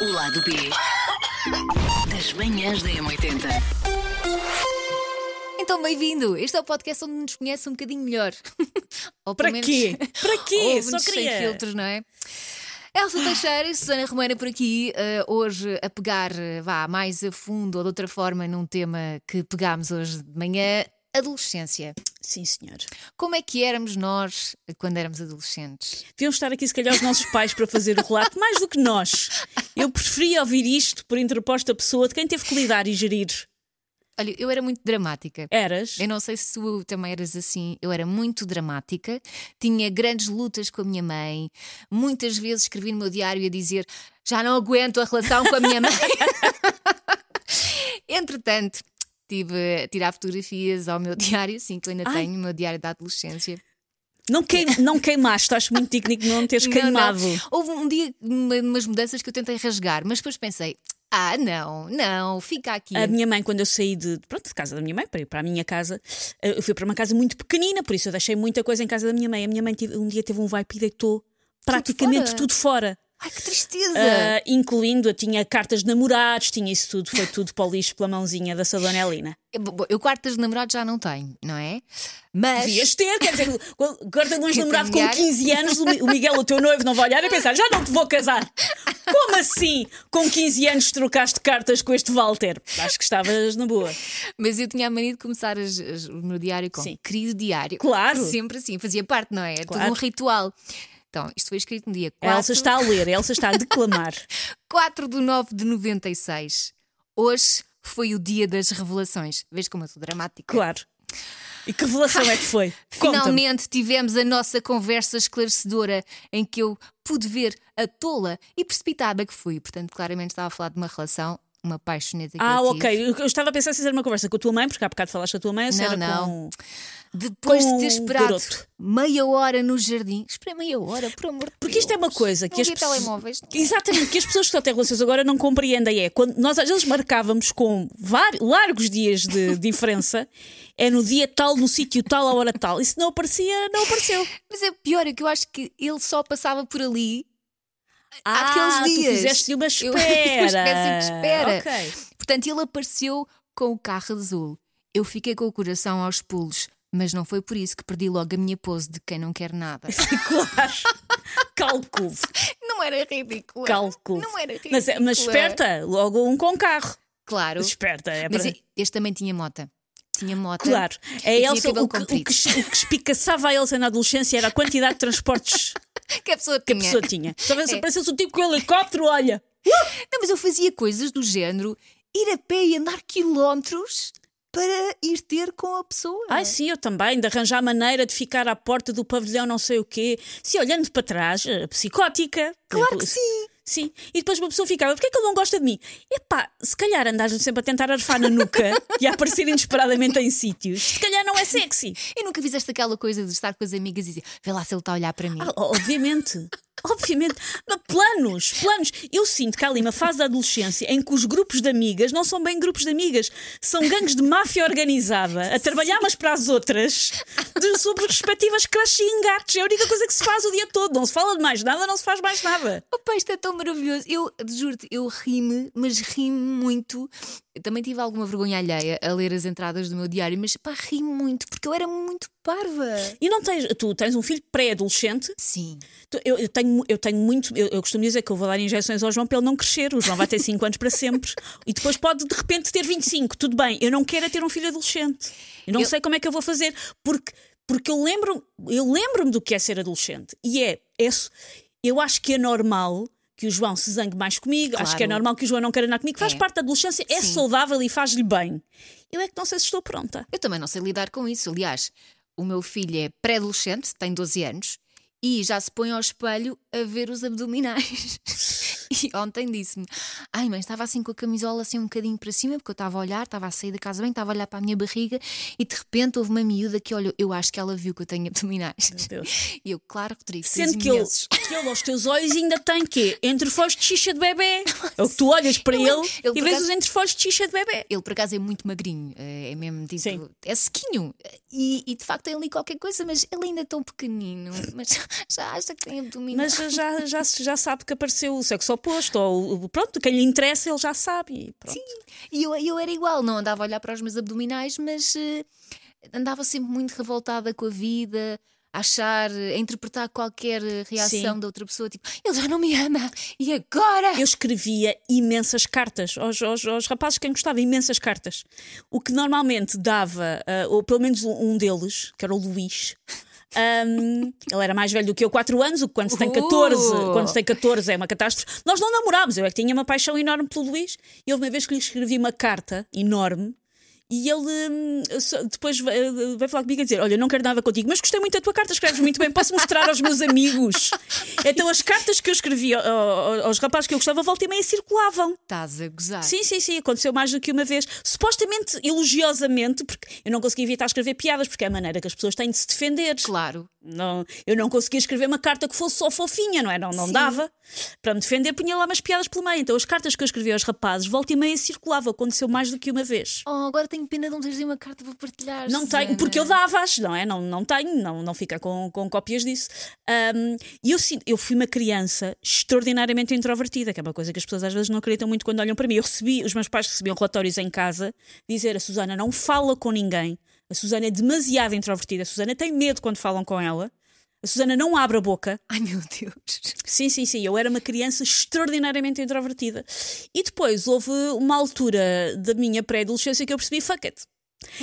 O lado B das manhãs da M80. Então, bem-vindo! Este é o podcast onde nos conhece um bocadinho melhor. Ou Para pelo quê? menos Para quê? ouve-nos Só sem queria. filtros, não é? Elsa Teixeira e Susana Romana por aqui, eh, hoje a pegar eh, vá, mais a fundo ou de outra forma num tema que pegámos hoje de manhã, adolescência. Sim, senhor. Como é que éramos nós quando éramos adolescentes? Deviam estar aqui, se calhar, os nossos pais para fazer o relato, mais do que nós. Eu preferia ouvir isto por interposta pessoa de quem teve que lidar e gerir. Olha, eu era muito dramática. Eras? Eu não sei se tu também eras assim. Eu era muito dramática, tinha grandes lutas com a minha mãe. Muitas vezes escrevi no meu diário a dizer já não aguento a relação com a minha mãe. Entretanto, tive a tirar fotografias ao meu diário, sim, que eu ainda Ai. tenho, o meu diário da adolescência. Não, queim, não queimaste, acho muito de não teres Não, queimado. não. Houve um dia uma- umas mudanças que eu tentei rasgar, mas depois pensei: ah, não, não, fica aqui. A minha mãe, quando eu saí de, pronto, de casa da minha mãe para ir para a minha casa, eh, eu fui para uma casa muito pequenina, por isso eu deixei muita coisa em casa da minha mãe. A minha mãe um dia teve um vai e deitou praticamente fora? tudo fora. Ai, que tristeza! Ah, incluindo, eu tinha cartas de namorados, tinha isso tudo, foi tudo para o lixo pela mãozinha da sua Dona Helena. Eu, eu quartas de namorados já não tenho, não é? Mas. Devias ter, quer dizer, guarda de Que namorado com familiar. 15 anos, o Mi- o Miguel, o teu noivo, não vai olhar e pensar, já não te vou casar. Como assim? Com 15 anos trocaste cartas com este Walter? Acho que estavas na boa. Mas eu tinha a mania de começar as- as- o meu diário com Sim. querido diário. Claro. Sempre assim, fazia parte, não é? É Claro. todo um ritual. Então, isto foi escrito no dia A 4, Elsa está a ler, a Elsa está a declamar. 4 de 9 de 96. Hoje foi o dia das revelações. Vês como eu sou dramática? Claro. E que revelação é que foi? Finalmente tivemos a nossa conversa esclarecedora em que eu pude ver a tola e precipitada que fui. Portanto, claramente estava a falar de uma relação, uma paixoneta que Ah, eu ok. Eu estava a pensar se era uma conversa com a tua mãe, porque há bocado falaste com a tua mãe, ou se Não, era não. com. Depois com de ter esperado garoto. meia hora no jardim, esperei meia hora, por amor de Porque isto é uma coisa que não as pessoas. telemóveis. Exatamente, que as pessoas que só têm relações agora não compreendem. É quando nós às vezes marcávamos com vari- largos dias de diferença, é no dia tal, no sítio tal, à hora tal. E se não aparecia, não apareceu. Mas é pior, é que eu acho que ele só passava por ali Ah, aqueles tu dias. fizeste uma Eu- espera. uma espécie de espera. Ok. Portanto, ele apareceu com o carro azul. Eu fiquei com o coração aos pulos, mas não foi por isso que perdi logo a minha pose de quem não quer nada. Claro. Cálculo. Não era ridículo. Cálculo. Não era ridículo. Mas, é- mas esperta, logo um com carro. Claro. Esperta, é Mas para. este também tinha mota. Tinha mota. Claro, a e tinha Elsa, o que, o, que, o que espicaçava a Elsa na adolescência era a quantidade de transportes Que a pessoa que a tinha. pessoa tinha. Talvez É. aparecesse o tipo com o helicóptero, olha. Não, mas eu fazia coisas do género ir a pé e andar quilómetros para ir ter com a pessoa. Ai, sim, eu também, de arranjar maneira de ficar à porta do pavilhão, não sei o quê. Se olhando para trás, eh, psicótica. Claro que sim. Sim. E depois uma pessoa ficava, porquê é que ele não gosta de mim? Epá, se calhar andas sempre a tentar arfar na nuca e a aparecer inesperadamente em sítios, se calhar não é sexy. E nunca fizeste aquela coisa de estar com as amigas e dizer, vê lá se ele está a olhar para mim. Ah, obviamente. Obviamente, mas planos, planos. Eu sinto que há ali uma fase da adolescência em que os grupos de amigas não são bem grupos de amigas, são gangues de máfia organizada a trabalhar umas para as outras de, sobre respectivas crushes e engates. É a única coisa que se faz o dia todo. Não se fala de mais nada, não se faz mais nada. Opa, isto é tão maravilhoso. Eu juro-te, eu ri-me, mas ri-me muito. Eu também tive alguma vergonha alheia a ler as entradas do meu diário, mas pá, ri-me muito, porque eu era muito parva. E não tens, tu tens um filho pré-adolescente. Sim. Tu- Eu, eu tenho, eu tenho muito, eu, eu costumo dizer que eu vou dar injeções ao João para ele não crescer. O João vai ter 5 anos para sempre e depois pode de repente ter 25. Tudo bem, eu não quero é ter um filho adolescente. Eu não Eu- sei como é que eu vou fazer, porque, porque eu lembro eu lembro-me do que é ser adolescente. E é, é eu acho que é normal que o João se zangue mais comigo, acho que é Claro. normal que o João não queira andar comigo, faz É. parte da adolescência, é Sim. saudável e faz-lhe bem. Eu é que não sei se estou pronta. Eu também não sei lidar com isso. Aliás, o meu filho é pré-adolescente, tem 12 anos, e já se põe ao espelho a ver os abdominais. E ontem disse-me: Ai, mãe, estava assim com a camisola assim um bocadinho para cima, porque eu estava a olhar, estava a sair da casa bem, estava a olhar para a minha barriga e de repente houve uma miúda que olhou, eu acho que ela viu que eu tenho abdominais. Deus. E eu, claro, Rodrigo, Sendo que ele, que ele aos teus olhos ainda tem quê? Entrefolhos de xixa de bebê. É o que tu olhas para Ele- ele, ele e vês acaso- os entrefolhos de xixa de bebê. Ele por acaso é muito magrinho, é é mesmo tipo, Sim. é sequinho. E, e de facto tem ali qualquer coisa, mas ele ainda é tão pequenino, mas já acha que tem abdominais. Mas já, já, já sabe que apareceu o sexo oposto. Ou pronto, quem lhe interessa, ele já sabe. E pronto. E eu, eu era igual, não andava a olhar para os meus abdominais, mas eh, andava sempre muito revoltada com a vida, a achar, a interpretar qualquer reação Sim. da outra pessoa, tipo, ele já não me ama, e agora? Eu escrevia imensas cartas aos, aos, aos rapazes quem gostava, imensas cartas. O que normalmente dava, ah, ou pelo menos um deles, que era o Luís. Ahm, ele era mais velho do que eu, 4 anos, o que quando se tem 14, Uh! quando se tem 14 é uma catástrofe. Nós não namorámos, eu é que tinha uma paixão enorme pelo Luís. E houve uma vez que lhe escrevi uma carta enorme e ele hum, depois vai, falar comigo a dizer: Olha, não quero nada contigo, mas gostei muito da tua carta, escreves muito bem, posso mostrar aos meus amigos. Então as cartas que eu escrevi ao- ao- aos rapazes que eu gostava, volta e meia circulavam. Estás a gozar. Sim, sim, sim, aconteceu mais do que uma vez. Supostamente elogiosamente, porque eu não conseguia evitar escrever piadas, porque é a maneira que as pessoas têm de se defender. Claro. Não, eu não conseguia escrever uma carta que fosse só fofinha, não é? Não, não Sim. dava. Para me defender, punha lá umas piadas pelo meio. Então as cartas que eu escrevia aos rapazes, volta e meia circulavam. Aconteceu mais do que uma vez. Oh, agora tenho pena de não teres uma carta para partilhar. Não tenho, porque eu dava-as, não é? Não, não tenho, não, não fica com, com cópias disso. Ahm, E eu, eu fui uma criança extraordinariamente introvertida, que é uma coisa que as pessoas às vezes não acreditam muito quando olham para mim. Eu recebi, os meus pais recebiam relatórios em casa, dizer a Susana não fala com ninguém, a Susana é demasiado introvertida, a Susana tem medo quando falam com ela, a Susana não abre a boca. Ai meu Deus. Sim, sim, sim. Eu era uma criança extraordinariamente introvertida. E depois houve uma altura da minha pré-adolescência que eu percebi, fuck it.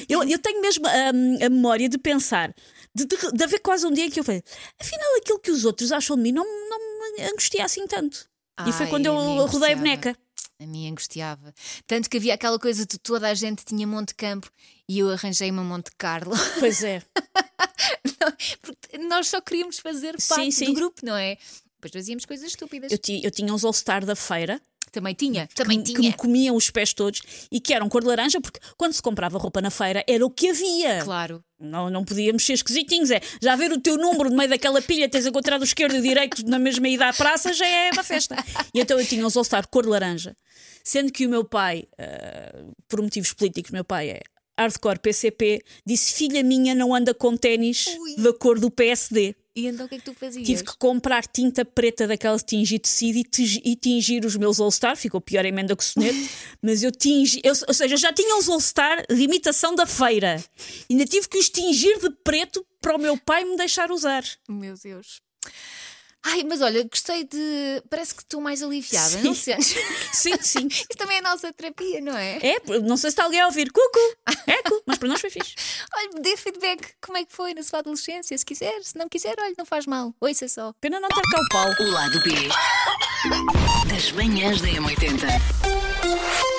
Eu, eu tenho mesmo a memória de pensar, de, de, de haver quase um dia em que eu falei, afinal aquilo que os outros acham de mim não, não me angustia assim tanto. e foi Ai, quando eu rodei a boneca. A mim angustiava. Tanto que havia aquela coisa de toda a gente tinha Monte Campo e eu arranjei uma Monte Carlo. Pois é. Porque nós só queríamos fazer Sim, parte sim. do grupo, não é? Depois fazíamos coisas estúpidas. Eu, ti- eu tinha uns All-Star da feira Também tinha, também que, que tinha. me comiam os pés todos e que eram cor de laranja, porque quando se comprava roupa na feira era o que havia. Claro. Não, não podíamos ser esquisitinhos. É já ver o teu número no meio daquela pilha, tens encontrado o esquerdo e o direito na mesma ida à praça, já é uma festa. E então eu tinha os All-Star cor de laranja. Sendo que o meu pai, ah, por motivos políticos, meu pai é hardcore PCP, disse: Filha minha não anda com ténis da cor do PSD. E então o que é que tu fazias? Tive que comprar tinta preta daquela de tingir tecido e, e tingir os meus All-Star. Ficou pior a emenda que o soneto, mas eu tingi. eu- ou seja, eu já tinha os All-Star de imitação da feira. Ainda tive que os tingir de preto para o meu pai me deixar usar. Meu Deus. Ai, mas olha, gostei de. Parece que estou mais aliviada, Sim. não sentes? Sim, sim. Isto também é a nossa terapia, não é? É, não sei se está alguém a ouvir. Cucu! Eco! Para nós foi fixe. Olha, dê feedback como é que foi na sua adolescência, se quiser. Se não quiser, olha, não faz mal. Ouça só. Pena não ter cá o pau. O lado B das manhãs da M80.